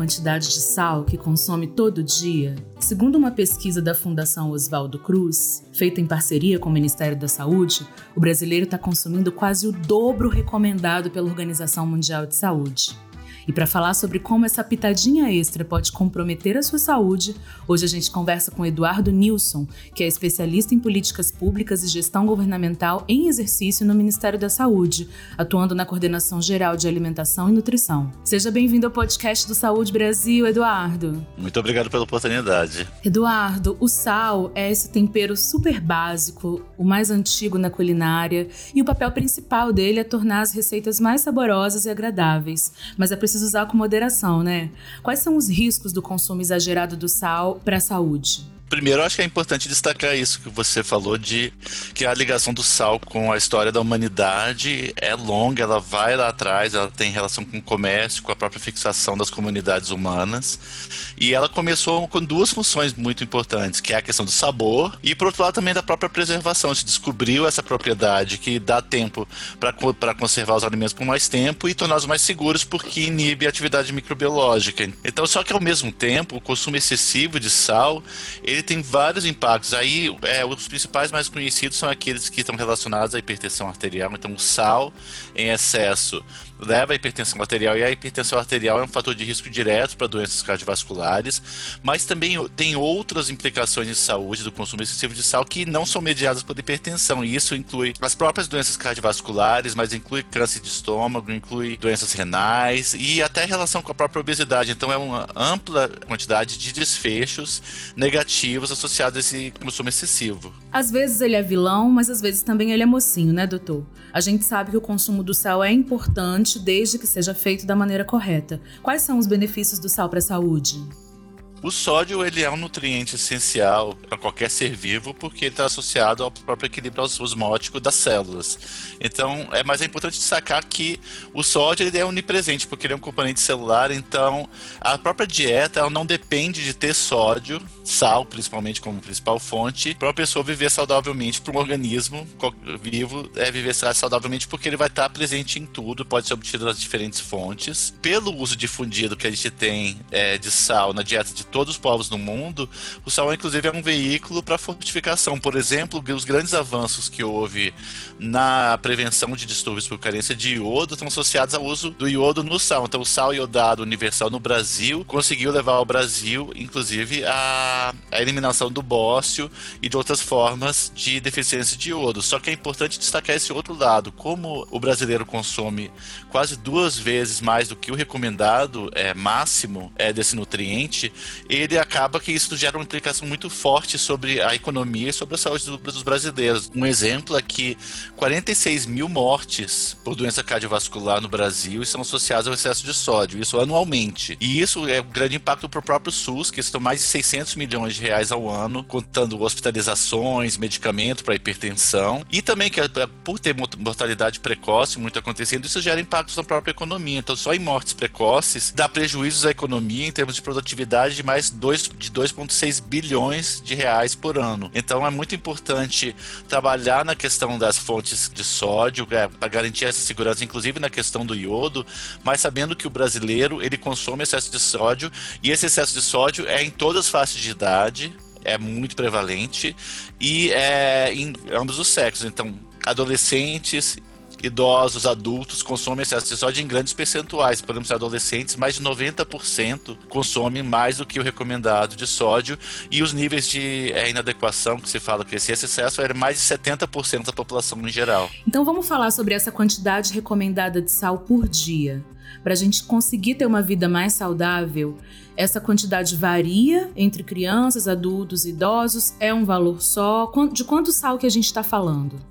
Quantidade de sal que consome todo dia? Segundo uma pesquisa da Fundação Oswaldo Cruz, feita em parceria com o Ministério da Saúde, o brasileiro está consumindo quase o dobro recomendado pela Organização Mundial de Saúde. E para falar sobre como essa pitadinha extra pode comprometer a sua saúde, hoje a gente conversa com Eduardo Nilson, que é especialista em políticas públicas e gestão governamental em exercício no Ministério da Saúde, atuando na Coordenação Geral de Alimentação e Nutrição. Seja bem-vindo ao podcast do Saúde Brasil, Eduardo. Muito obrigado pela oportunidade. Eduardo, o sal é esse tempero super básico, o mais antigo na culinária, e o papel principal dele é tornar as receitas mais saborosas e agradáveis. Mas é preciso usar com moderação, né? Quais são os riscos do consumo exagerado do sal para a saúde? Primeiro, acho que é importante destacar isso que você falou de que a ligação do sal com a história da humanidade é longa, ela vai lá atrás, ela tem relação com o comércio, com a própria fixação das comunidades humanas. E ela começou com duas funções muito importantes, que é a questão do sabor e, por outro lado, também da própria preservação. Se descobriu essa propriedade que dá tempo para conservar os alimentos por mais tempo e torná-los mais seguros porque inibe a atividade microbiológica. Então, só que ao mesmo tempo, o consumo excessivo de sal, ele tem vários impactos. Aí, é, os principais mais conhecidos são aqueles que estão relacionados à hipertensão arterial. Então, o sal em excesso leva à hipertensão arterial e a hipertensão arterial é um fator de risco direto para doenças cardiovasculares, mas também tem outras implicações de saúde do consumo excessivo de sal que não são mediadas por hipertensão. E isso inclui as próprias doenças cardiovasculares, mas inclui câncer de estômago, inclui doenças renais e até relação com a própria obesidade. Então é uma ampla quantidade de desfechos negativos associados a esse consumo excessivo. Às vezes ele é vilão, mas às vezes também ele é mocinho, né, doutor? A gente sabe que o consumo do sal é importante desde que seja feito da maneira correta. Quais são os benefícios do sal para a saúde? O sódio ele é um nutriente essencial para qualquer ser vivo porque está associado ao próprio equilíbrio osmótico das células. Então, é mais é importante destacar que o sódio ele é onipresente porque ele é um componente celular. Então, a própria dieta ela não depende de ter sódio, sal principalmente como principal fonte, para uma pessoa viver saudavelmente, para um organismo vivo é viver saudavelmente porque ele vai estar presente em tudo, pode ser obtido das diferentes fontes. Pelo uso difundido que a gente tem é, de sal na dieta de todos os povos do mundo, o sal inclusive é um veículo para fortificação. Por exemplo, os grandes avanços que houve na prevenção de distúrbios por carência de iodo estão associados ao uso do iodo no sal. Então, o sal iodado universal no Brasil conseguiu levar ao Brasil, inclusive, a, a eliminação do bócio e de outras formas de deficiência de iodo. Só que é importante destacar esse outro lado. Como o brasileiro consome quase duas vezes mais do que o recomendado é, máximo é, desse nutriente, ele acaba que isso gera uma implicação muito forte sobre a economia e sobre a saúde dos brasileiros. Um exemplo é que 46 mil mortes por doença cardiovascular no Brasil estão associadas ao excesso de sódio, isso anualmente. E isso é um grande impacto para o próprio SUS, que estão mais de 600 milhões de reais ao ano, contando hospitalizações, medicamento para hipertensão, e também que por ter mortalidade precoce muito acontecendo, isso gera impactos na própria economia. Então, só em mortes precoces dá prejuízos à economia em termos de produtividade de mais dois, de 2,6 bilhões de reais por ano. Então, é muito importante trabalhar na questão das fontes de sódio é, para garantir essa segurança, inclusive na questão do iodo, mas sabendo que o brasileiro ele consome excesso de sódio e esse excesso de sódio é em todas as faixas de idade, é muito prevalente e é em ambos os sexos. Então, adolescentes idosos, adultos consomem excesso de sódio em grandes percentuais. Podemos ser adolescentes, mais de 90% consomem mais do que o recomendado de sódio e os níveis de é, inadequação que se fala que esse excesso é mais de 70% da população em geral. Então vamos falar sobre essa quantidade recomendada de sal por dia. Para a gente conseguir ter uma vida mais saudável, essa quantidade varia entre crianças, adultos e idosos? É um valor só? De quanto sal que a gente está falando?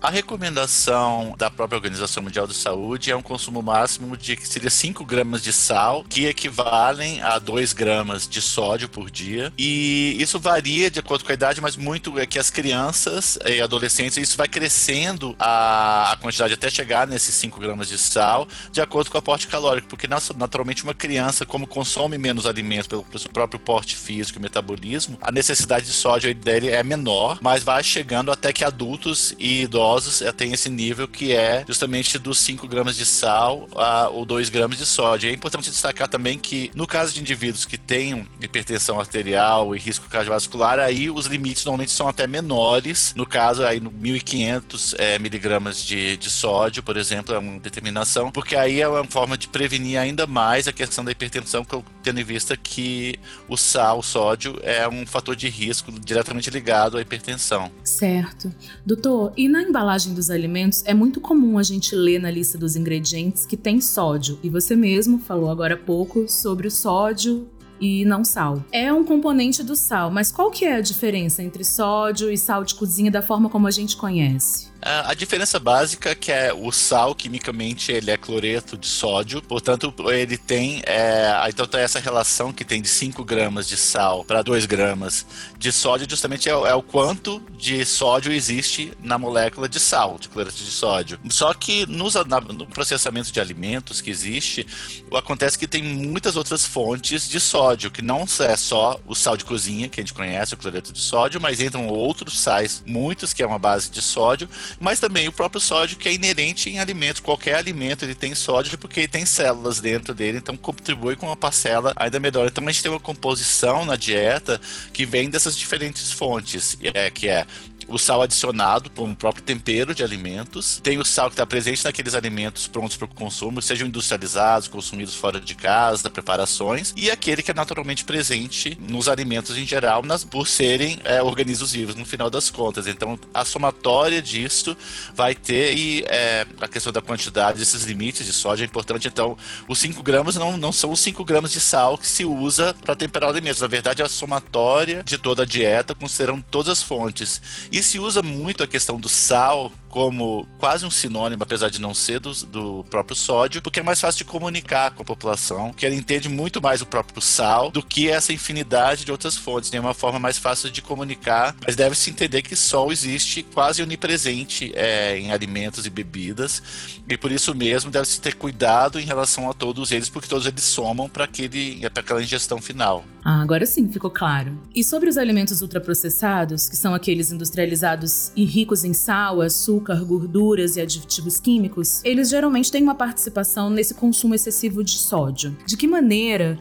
A recomendação da própria Organização Mundial da Saúde é um consumo máximo de que seria 5 gramas de sal, que equivalem a 2 gramas de sódio por dia. E isso varia de acordo com a idade, mas muito é que as crianças e adolescentes, isso vai crescendo a, a quantidade até chegar nesses 5 gramas de sal, de acordo com o aporte calórico, porque naturalmente uma criança, como consome menos alimentos pelo, pelo próprio porte físico e metabolismo, a necessidade de sódio dele é menor, mas vai chegando até que adultos e idosos idosos tem esse nível que é justamente dos 5 gramas de sal a, ou 2 gramas de sódio. É importante destacar também que, no caso de indivíduos que tenham hipertensão arterial e risco cardiovascular, aí os limites normalmente são até menores. No caso, aí no 1.500 é, miligramas de, de sódio, por exemplo, é uma determinação, porque aí é uma forma de prevenir ainda mais a questão da hipertensão, tendo em vista que o sal, o sódio, é um fator de risco diretamente ligado à hipertensão. Certo. Doutor, e na embalagem dos alimentos, é muito comum a gente ler na lista dos ingredientes que tem sódio. E você mesmo falou agora há pouco sobre o sódio e não sal. É um componente do sal, mas qual que é a diferença entre sódio e sal de cozinha da forma como a gente conhece? A diferença básica é que é o sal, quimicamente, ele é cloreto de sódio, portanto, ele tem. É, então, tem essa relação que tem de 5 gramas de sal para 2 gramas de sódio, justamente é, é, o quanto de sódio existe na molécula de sal, de cloreto de sódio. Só que nos, na, no processamento de alimentos que existe, acontece que tem muitas outras fontes de sódio, que não é só o sal de cozinha, que a gente conhece, o cloreto de sódio, mas entram outros sais, muitos, que é uma base de sódio mas também o próprio sódio que é inerente em alimentos. Qualquer alimento ele tem sódio porque ele tem células dentro dele, então contribui com uma parcela ainda melhor. Então a gente tem uma composição na dieta que vem dessas diferentes fontes, é, que é o sal adicionado por um próprio tempero de alimentos, tem o sal que está presente naqueles alimentos prontos para o consumo, sejam industrializados, consumidos fora de casa, preparações, e aquele que é naturalmente presente nos alimentos em geral, nas, por serem é, organismos vivos no final das contas. Então, a somatória disso vai ter e é, a questão da quantidade desses limites de sódio é importante. Então, os 5 gramas não, não são os 5 gramas de sal que se usa para temperar alimentos. Na verdade, é a somatória de toda a dieta, considerando todas as fontes. E e se usa muito a questão do sal como quase um sinônimo, apesar de não ser do, do, próprio sódio, porque é mais fácil de comunicar com a população, que ela entende muito mais o próprio sal do que essa infinidade de outras fontes. Tem uma forma mais fácil de comunicar, mas deve-se entender que sol existe quase onipresente é, em alimentos e bebidas, e por isso mesmo deve-se ter cuidado em relação a todos eles, porque todos eles somam para aquela ingestão final. Ah, agora sim ficou claro. E sobre os alimentos ultraprocessados, que são aqueles industrializados e ricos em sal, açúcar, açúcar, gorduras e aditivos químicos, eles geralmente têm uma participação nesse consumo excessivo de sódio. De que maneira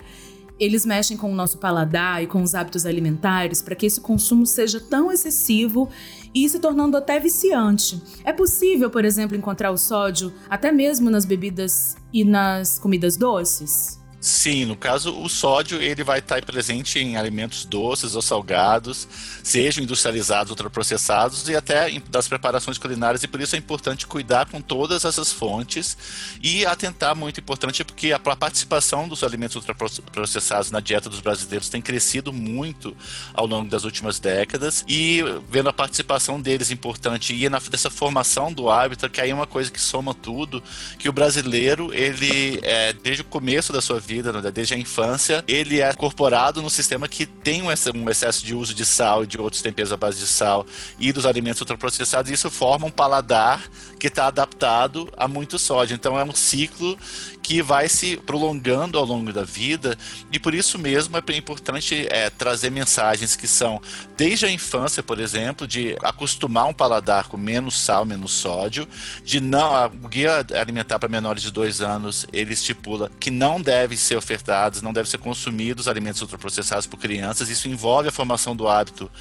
eles mexem com o nosso paladar e com os hábitos alimentares para que esse consumo seja tão excessivo e se tornando até viciante. É possível, por exemplo, encontrar o sódio até mesmo nas bebidas e nas comidas doces? Sim, no caso, o sódio ele vai estar presente em alimentos doces ou salgados, sejam industrializados, ultraprocessados e até das preparações culinárias, e por isso é importante cuidar com todas essas fontes e atentar muito importante porque a participação dos alimentos ultraprocessados na dieta dos brasileiros tem crescido muito ao longo das últimas décadas e vendo a participação deles importante e dessa formação do hábito, que aí é uma coisa que soma tudo, que o brasileiro, ele, é, desde o começo da sua vida, né, desde a infância, ele é incorporado no sistema que tem um excesso de uso de sal e de outros temperos à base de sal e dos alimentos ultraprocessados, e isso forma um paladar que está adaptado a muito sódio. Então é um ciclo que vai se prolongando ao longo da vida e por isso mesmo é importante é, trazer mensagens que são desde a infância, por exemplo, de acostumar um paladar com menos sal, menos sódio, de não o guia alimentar para menores de dois anos ele estipula que não deve ser ofertados, não deve ser consumidos alimentos ultraprocessados por crianças. Isso envolve a formação do hábito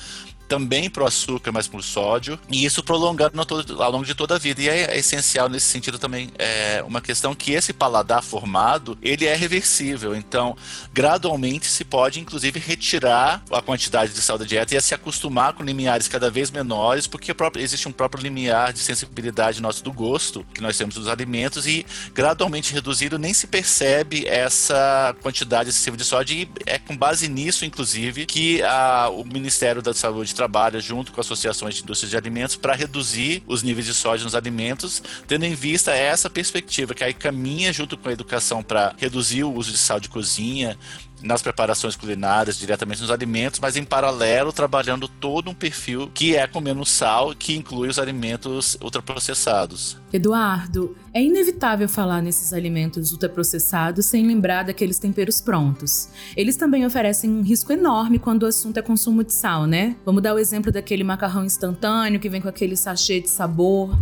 também para o açúcar, mas para o sódio, e isso prolongando todo, ao longo de toda a vida. E é, é, essencial nesse sentido também é uma questão que esse paladar formado, ele é reversível. Então, gradualmente se pode, inclusive, retirar a quantidade de sal da dieta e a se acostumar com limiares cada vez menores, porque existe um próprio limiar de sensibilidade nosso do gosto que nós temos dos alimentos e gradualmente reduzido nem se percebe essa quantidade excessiva de sódio e é com base nisso, inclusive, que a, o Ministério da Saúde trabalha junto com associações de indústrias de alimentos para reduzir os níveis de sódio nos alimentos, tendo em vista essa perspectiva que aí caminha junto com a educação para reduzir o uso de sal de cozinha, nas preparações culinárias, diretamente nos alimentos, mas em paralelo trabalhando todo um perfil que é comendo sal, que inclui os alimentos ultraprocessados. Eduardo, é inevitável falar nesses alimentos ultraprocessados sem lembrar daqueles temperos prontos. Eles também oferecem um risco enorme quando o assunto é consumo de sal, né? Vamos dar o exemplo daquele macarrão instantâneo que vem com aquele sachê de sabor.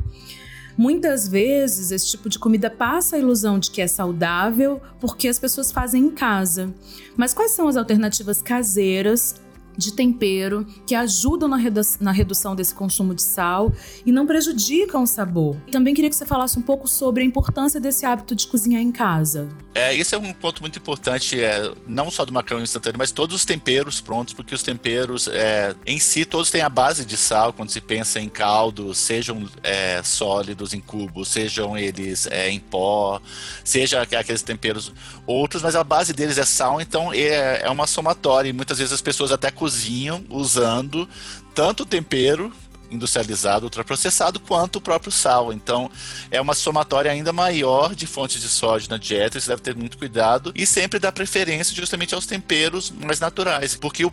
Muitas vezes esse tipo de comida passa a ilusão de que é saudável porque as pessoas fazem em casa. Mas quais são as alternativas caseiras de tempero que ajudam na, redu na, redução desse consumo de sal e não prejudicam o sabor. Também queria que você falasse um pouco sobre a importância desse hábito de cozinhar em casa. É, esse é um ponto muito importante, é, não só do macarrão instantâneo, mas todos os temperos prontos, porque os temperos é, em si todos têm a base de sal quando se pensa em caldos, sejam é, sólidos em cubos, sejam eles é, em pó, seja aqueles temperos outros, mas a base deles é sal, então é, é uma somatória e muitas vezes as pessoas até cozinham usando tanto tempero industrializado, ultraprocessado, quanto o próprio sal. Então, é uma somatória ainda maior de fontes de sódio na dieta, você deve ter muito cuidado e sempre dar preferência justamente aos temperos mais naturais, porque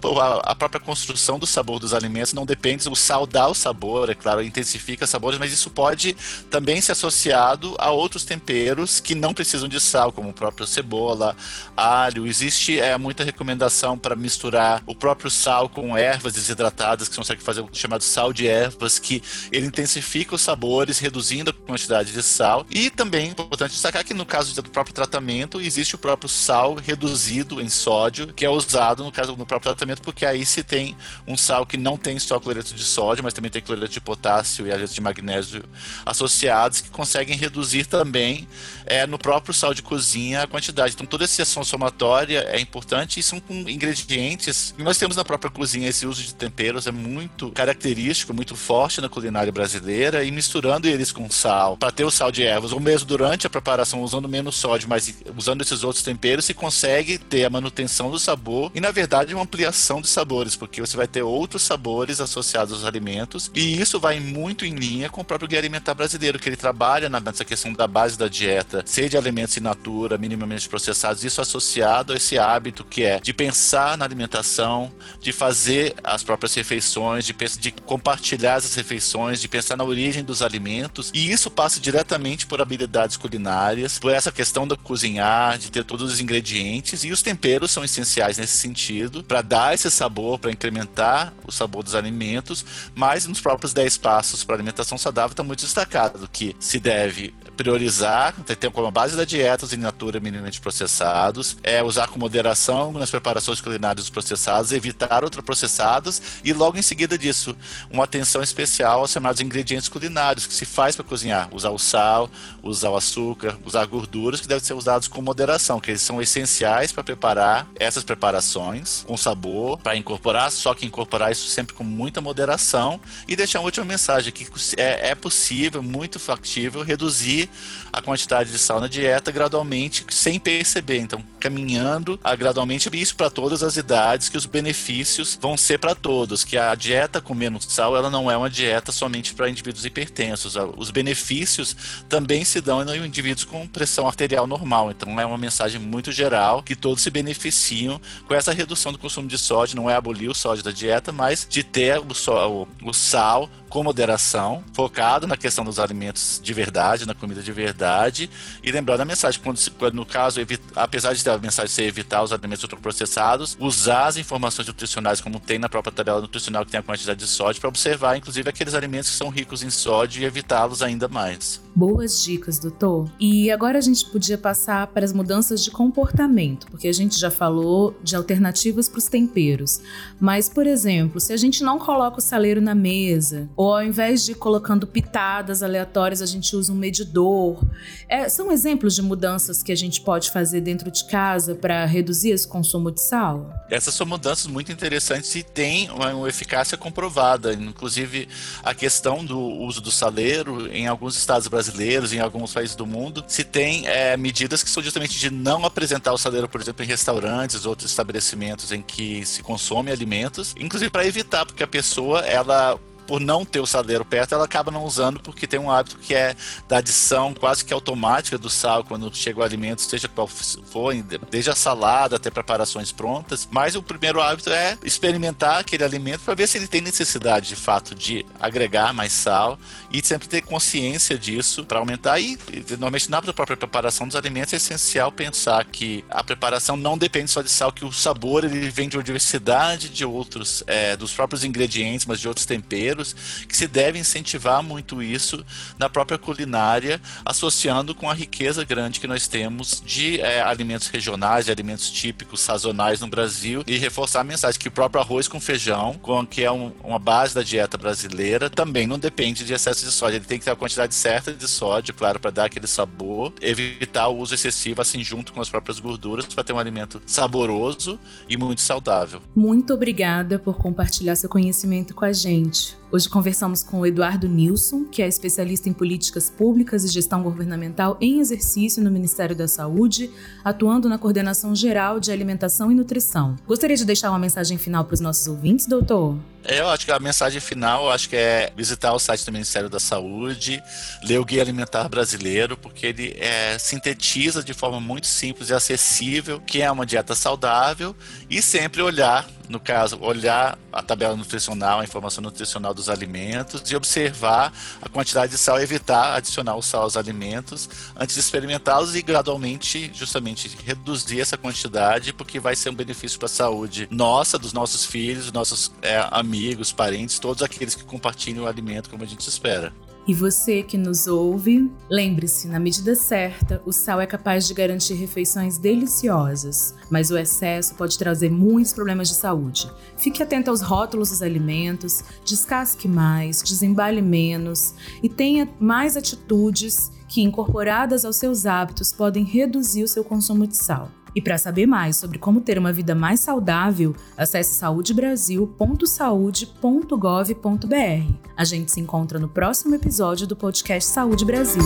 a própria construção do sabor dos alimentos não depende, o sal dá o sabor, é claro, intensifica sabores, mas isso pode também ser associado a outros temperos que não precisam de sal, como o próprio cebola, alho. Existe é, muita recomendação para misturar o próprio sal com ervas desidratadas, que você consegue fazer o chamado sal de erva ervas que ele intensifica os sabores, reduzindo a quantidade de sal. E também é importante destacar que no caso do próprio tratamento, existe o próprio sal reduzido em sódio, que é usado no caso do próprio tratamento, porque aí se tem um sal que não tem só cloreto de sódio, mas também tem cloreto de potássio e às vezes de magnésio associados, que conseguem reduzir também é, no próprio sal de cozinha a quantidade. Então toda essa ação somatória é importante e são com ingredientes. E nós temos na própria cozinha esse uso de temperos é muito característico, muito forte na culinária brasileira e misturando eles com sal, para ter o sal de ervas, ou mesmo durante a preparação, usando menos sódio, mas usando esses outros temperos, se consegue ter a manutenção do sabor e, na verdade, uma ampliação de sabores, porque você vai ter outros sabores associados aos alimentos e isso vai muito em linha com o próprio guia alimentar brasileiro, que ele trabalha nessa questão da base da dieta, seja de alimentos in natura, minimamente processados, isso associado a esse hábito que é de pensar na alimentação, de fazer as próprias refeições, de, de compartilhar as refeições, de pensar na origem dos alimentos, e isso passa diretamente por habilidades culinárias, por essa questão da cozinhar, de ter todos os ingredientes, e os temperos são essenciais nesse sentido, para dar esse sabor, para incrementar o sabor dos alimentos, mas nos próprios 10 passos para alimentação saudável está muito destacado que se deve priorizar, ter como base da dieta os in natura minimamente processados, é usar com moderação nas preparações culinárias dos processados, evitar ultraprocessados e logo em seguida disso, uma atenção especial aos chamados ingredientes culinários que se faz para cozinhar, usar o sal, usar o açúcar, usar gorduras que devem ser usados com moderação, que eles são essenciais para preparar essas preparações com sabor, para incorporar, só que incorporar isso sempre com muita moderação. E deixar uma última mensagem que é, é possível, muito factível reduzir a quantidade de sal na dieta gradualmente, sem perceber. Então, caminhando a, gradualmente isso para todas as idades, que os benefícios vão ser para todos, que a dieta com menos sal, ela não é uma dieta somente para indivíduos hipertensos. Os benefícios também se dão em indivíduos com pressão arterial normal. Então, é uma mensagem muito geral que todos se beneficiam com essa redução do consumo de sódio. Não é abolir o sódio da dieta, mas de ter o sal com moderação, focado na questão dos alimentos de verdade, na comida de verdade, e lembrando a mensagem, quando, quando no caso, apesar de a mensagem ser evitar os alimentos ultraprocessados, usar as informações nutricionais como tem na própria tabela nutricional que tem a quantidade de sódio, para observar, inclusive, aqueles alimentos que são ricos em sódio e evitá-los ainda mais. Boas dicas, doutor. E agora a gente podia passar para as mudanças de comportamento, porque a gente já falou de alternativas para os temperos. Mas, por exemplo, se a gente não coloca o saleiro na mesa, Ou ao invés de colocando pitadas aleatórias, a gente usa um medidor. É, são exemplos de mudanças que a gente pode fazer dentro de casa para reduzir esse consumo de sal? Essas são mudanças muito interessantes e têm uma, uma eficácia comprovada. Inclusive, a questão do uso do saleiro em alguns estados brasileiros, em alguns países do mundo, se tem é, medidas que são justamente de não apresentar o saleiro, por exemplo, em restaurantes, outros estabelecimentos em que se consome alimentos, inclusive para evitar, porque a pessoa ela por não ter o saleiro perto, ela acaba não usando porque tem um hábito que é da adição quase que automática do sal quando chega o alimento, seja qual for, desde a salada até preparações prontas. Mas o primeiro hábito é experimentar aquele alimento para ver se ele tem necessidade de fato de agregar mais sal e sempre ter consciência disso para aumentar. E, normalmente na própria preparação dos alimentos é essencial pensar que a preparação não depende só de sal, que o sabor ele vem de uma diversidade de outros, é, dos próprios ingredientes, mas de outros temperos que se deve incentivar muito isso na própria culinária, associando com a riqueza grande que nós temos de é, alimentos regionais, de alimentos típicos, sazonais no Brasil, e reforçar a mensagem que o próprio arroz com feijão, com, que é um, uma base da dieta brasileira, também não depende de excesso de sódio. Ele tem que ter a quantidade certa de sódio, claro, para dar aquele sabor, evitar o uso excessivo assim junto com as próprias gorduras para ter um alimento saboroso e muito saudável. Muito obrigada por compartilhar seu conhecimento com a gente. Hoje conversamos com o Eduardo Nilson, que é especialista em políticas públicas e gestão governamental em exercício no Ministério da Saúde, atuando na coordenação geral de alimentação e nutrição. Gostaria de deixar uma mensagem final para os nossos ouvintes, doutor? É, eu acho que a mensagem final, acho que é visitar o site do Ministério da Saúde, ler o Guia Alimentar Brasileiro, porque ele é, sintetiza de forma muito simples e acessível o que é uma dieta saudável e sempre olhar, no caso, olhar a tabela nutricional, a informação nutricional dos alimentos e observar a quantidade de sal e evitar adicionar o sal aos alimentos antes de experimentá-los e gradualmente, justamente, reduzir essa quantidade, porque vai ser um benefício para a saúde nossa, dos nossos filhos, dos nossos é, amigos amigos, parentes, todos aqueles que compartilham o alimento como a gente espera. E você que nos ouve, lembre-se, na medida certa, o sal é capaz de garantir refeições deliciosas, mas o excesso pode trazer muitos problemas de saúde. Fique atento aos rótulos dos alimentos, descasque mais, desembale menos e tenha mais atitudes que, incorporadas aos seus hábitos, podem reduzir o seu consumo de sal. E para saber mais sobre como ter uma vida mais saudável, acesse saudebrasil.saude.gov.br. A gente se encontra no próximo episódio do podcast Saúde Brasil.